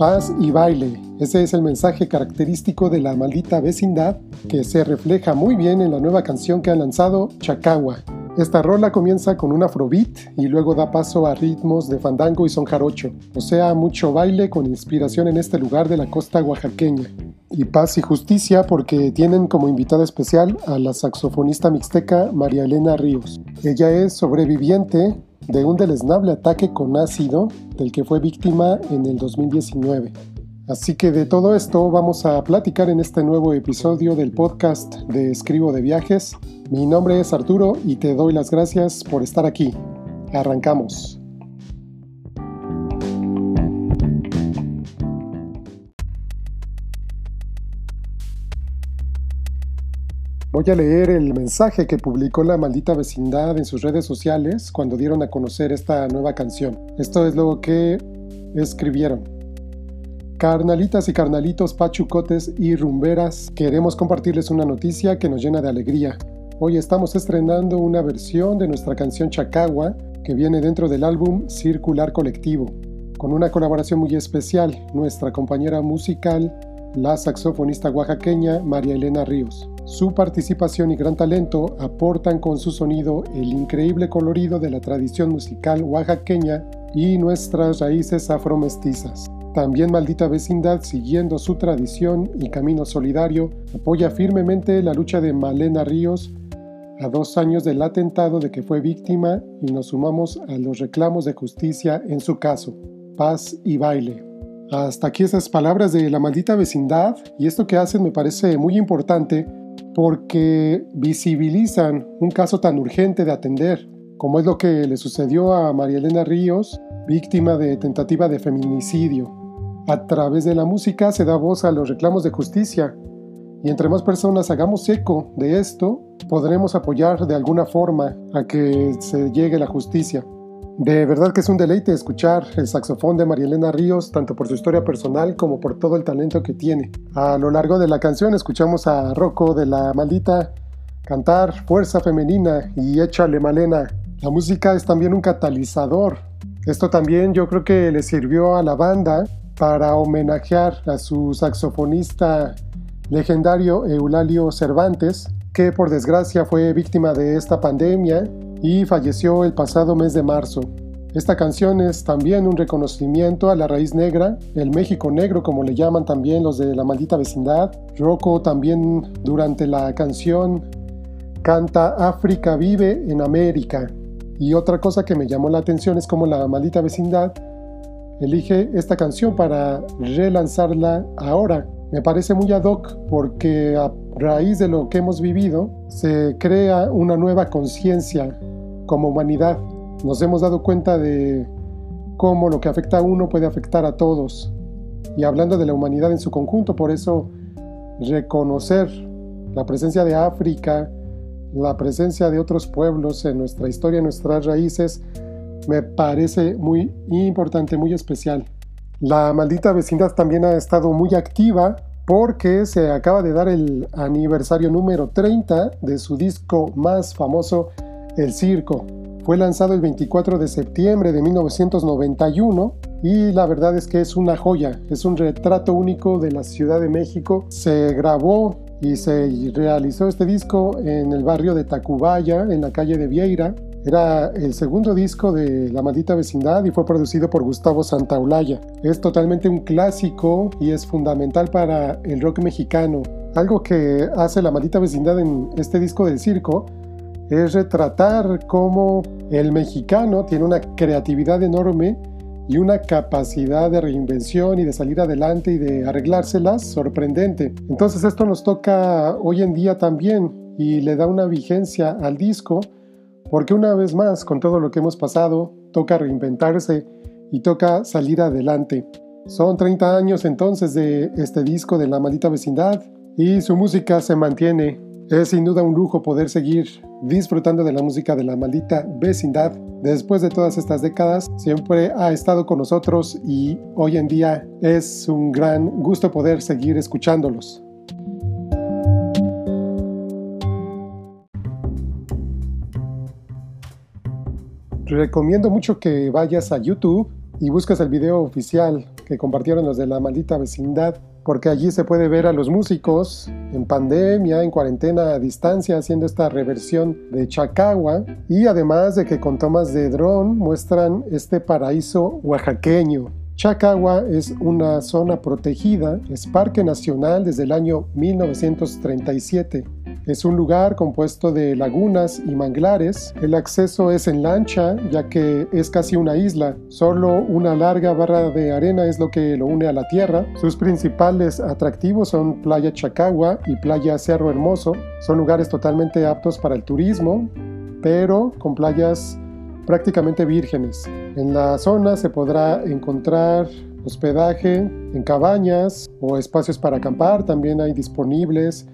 Paz y baile, ese es el mensaje característico de la maldita vecindad que se refleja muy bien en la nueva canción que han lanzado, Chacagua. Esta rola comienza con un afrobeat y luego da paso a ritmos de fandango y son jarocho, o sea, mucho baile con inspiración en este lugar de la costa oaxaqueña. Y paz y justicia porque tienen como invitada especial a la saxofonista mixteca María Elena Ríos. Ella es sobreviviente de un deleznable ataque con ácido del que fue víctima en el 2019. Así que de todo esto vamos a platicar en este nuevo episodio del podcast de Escribo de Viajes. Mi nombre es Arturo y te doy las gracias por estar aquí. Arrancamos. Voy a leer el mensaje que publicó la maldita vecindad en sus redes sociales cuando dieron a conocer esta nueva canción. Esto es lo que escribieron. Carnalitas y carnalitos, pachucotes y rumberas, queremos compartirles una noticia que nos llena de alegría. Hoy estamos estrenando una versión de nuestra canción Chacagua que viene dentro del álbum Circular Colectivo, con una colaboración muy especial, nuestra compañera musical, la saxofonista oaxaqueña María Elena Ríos. Su participación y gran talento aportan con su sonido el increíble colorido de la tradición musical oaxaqueña y nuestras raíces afromestizas. También Maldita Vecindad, siguiendo su tradición y camino solidario, apoya firmemente la lucha de Malena Ríos a dos años del atentado de que fue víctima y nos sumamos a los reclamos de justicia en su caso. Paz y baile. Hasta aquí esas palabras de la maldita vecindad y esto que hacen me parece muy importante porque visibilizan un caso tan urgente de atender, como es lo que le sucedió a María Elena Ríos, víctima de tentativa de feminicidio. A través de la música se da voz a los reclamos de justicia, y entre más personas hagamos eco de esto, podremos apoyar de alguna forma a que se llegue la justicia. De verdad que es un deleite escuchar el saxofón de Marielena Ríos, tanto por su historia personal como por todo el talento que tiene. A lo largo de la canción escuchamos a Rocco de la Maldita cantar Fuerza Femenina y Échale Malena. La música es también un catalizador. Esto también yo creo que le sirvió a la banda para homenajear a su saxofonista legendario Eulalio Cervantes, que por desgracia fue víctima de esta pandemia y falleció el pasado mes de marzo. Esta canción es también un reconocimiento a la raíz negra, el México negro como le llaman también los de la maldita vecindad. Rocco también durante la canción canta África vive en América. Y otra cosa que me llamó la atención es como la maldita vecindad elige esta canción para relanzarla ahora. Me parece muy ad hoc porque a raíz de lo que hemos vivido se crea una nueva conciencia como humanidad nos hemos dado cuenta de cómo lo que afecta a uno puede afectar a todos. Y hablando de la humanidad en su conjunto, por eso reconocer la presencia de África, la presencia de otros pueblos en nuestra historia, en nuestras raíces, me parece muy importante, muy especial. La maldita vecindad también ha estado muy activa porque se acaba de dar el aniversario número 30 de su disco más famoso, el Circo. Fue lanzado el 24 de septiembre de 1991 y la verdad es que es una joya, es un retrato único de la Ciudad de México. Se grabó y se realizó este disco en el barrio de Tacubaya, en la calle de Vieira. Era el segundo disco de La Maldita Vecindad y fue producido por Gustavo Santaolalla. Es totalmente un clásico y es fundamental para el rock mexicano. Algo que hace La Maldita Vecindad en este disco del circo es retratar cómo el mexicano tiene una creatividad enorme y una capacidad de reinvención y de salir adelante y de arreglárselas sorprendente. Entonces esto nos toca hoy en día también y le da una vigencia al disco porque una vez más, con todo lo que hemos pasado, toca reinventarse y toca salir adelante. Son 30 años entonces de este disco de La Maldita Vecindad y su música se mantiene es sin duda un lujo poder seguir disfrutando de la música de la maldita vecindad. Después de todas estas décadas, siempre ha estado con nosotros y hoy en día es un gran gusto poder seguir escuchándolos. Recomiendo mucho que vayas a YouTube y busques el video oficial que compartieron los de la maldita vecindad, porque allí se puede ver a los músicos en pandemia, en cuarentena a distancia, haciendo esta reversión de Chacagua, y además de que con tomas de dron muestran este paraíso oaxaqueño. Chacagua es una zona protegida, es parque nacional desde el año 1937. Es un lugar compuesto de lagunas y manglares. El acceso es en lancha, ya que es casi una isla. Solo una larga barra de arena es lo que lo une a la tierra. Sus principales atractivos son Playa Chacagua y Playa Cerro Hermoso. Son lugares totalmente aptos para el turismo, pero con playas prácticamente vírgenes. En la zona se podrá encontrar hospedaje en cabañas o espacios para acampar, también hay disponibles.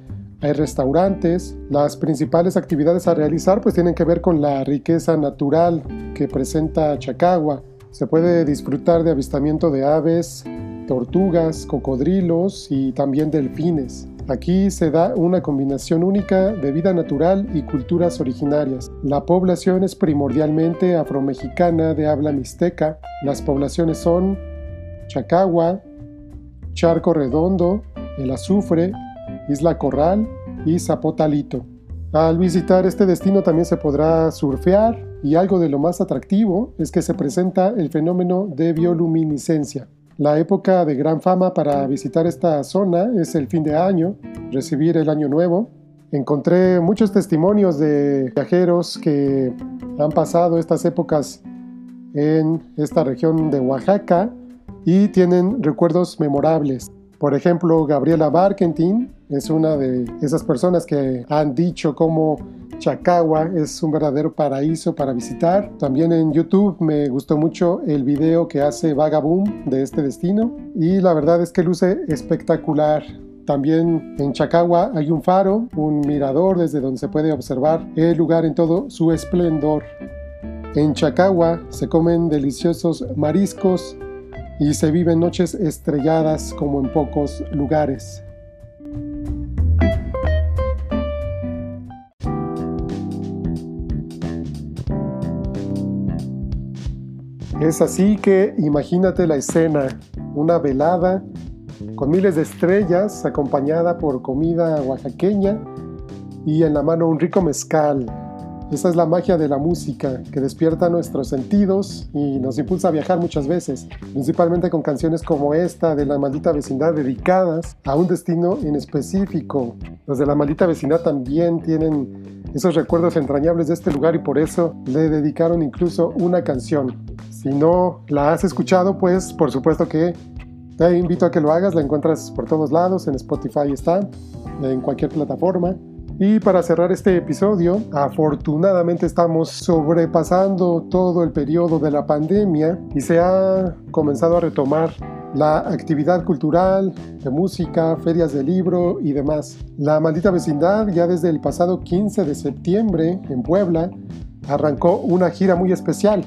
Hay restaurantes. Las principales actividades a realizar pues tienen que ver con la riqueza natural que presenta Chacagua. Se puede disfrutar de avistamiento de aves, tortugas, cocodrilos y también delfines. Aquí se da una combinación única de vida natural y culturas originarias. La población es primordialmente afromexicana de habla mixteca. Las poblaciones son Chacagua, Charco Redondo, El Azufre, Isla Corral y Zapotalito. Al visitar este destino también se podrá surfear y algo de lo más atractivo es que se presenta el fenómeno de bioluminiscencia. La época de gran fama para visitar esta zona es el fin de año, recibir el año nuevo. Encontré muchos testimonios de viajeros que han pasado estas épocas en esta región de Oaxaca y tienen recuerdos memorables. Por ejemplo, Gabriela Barkentin es una de esas personas que han dicho cómo Chacagua es un verdadero paraíso para visitar. También en YouTube me gustó mucho el video que hace Vagaboom de este destino y la verdad es que luce espectacular. También en Chacagua hay un faro, un mirador desde donde se puede observar el lugar en todo su esplendor. En Chacagua se comen deliciosos mariscos y se viven noches estrelladas como en pocos lugares. Es así que imagínate la escena, una velada con miles de estrellas acompañada por comida oaxaqueña y en la mano un rico mezcal. Esa es la magia de la música que despierta nuestros sentidos y nos impulsa a viajar muchas veces, principalmente con canciones como esta de la maldita vecindad dedicadas a un destino en específico. Los de la maldita vecindad también tienen esos recuerdos entrañables de este lugar y por eso le dedicaron incluso una canción. Si no la has escuchado, pues por supuesto que te invito a que lo hagas. La encuentras por todos lados, en Spotify está, en cualquier plataforma. Y para cerrar este episodio, afortunadamente estamos sobrepasando todo el periodo de la pandemia y se ha comenzado a retomar la actividad cultural, de música, ferias de libro y demás. La maldita vecindad ya desde el pasado 15 de septiembre en Puebla arrancó una gira muy especial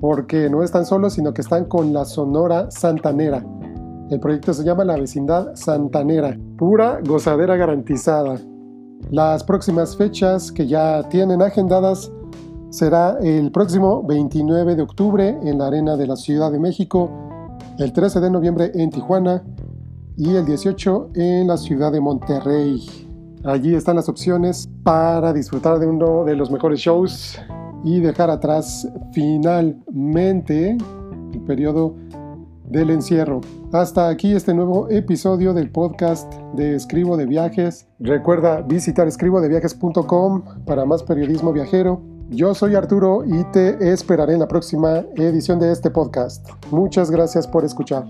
porque no están solos, sino que están con la Sonora Santanera. El proyecto se llama La Vecindad Santanera, pura gozadera garantizada. Las próximas fechas que ya tienen agendadas será el próximo 29 de octubre en la Arena de la Ciudad de México, el 13 de noviembre en Tijuana y el 18 en la ciudad de Monterrey. Allí están las opciones para disfrutar de uno de los mejores shows y dejar atrás finalmente el periodo del encierro. Hasta aquí este nuevo episodio del podcast de Escribo de Viajes. Recuerda visitar escribodeviajes.com para más periodismo viajero. Yo soy Arturo y te esperaré en la próxima edición de este podcast. Muchas gracias por escuchar.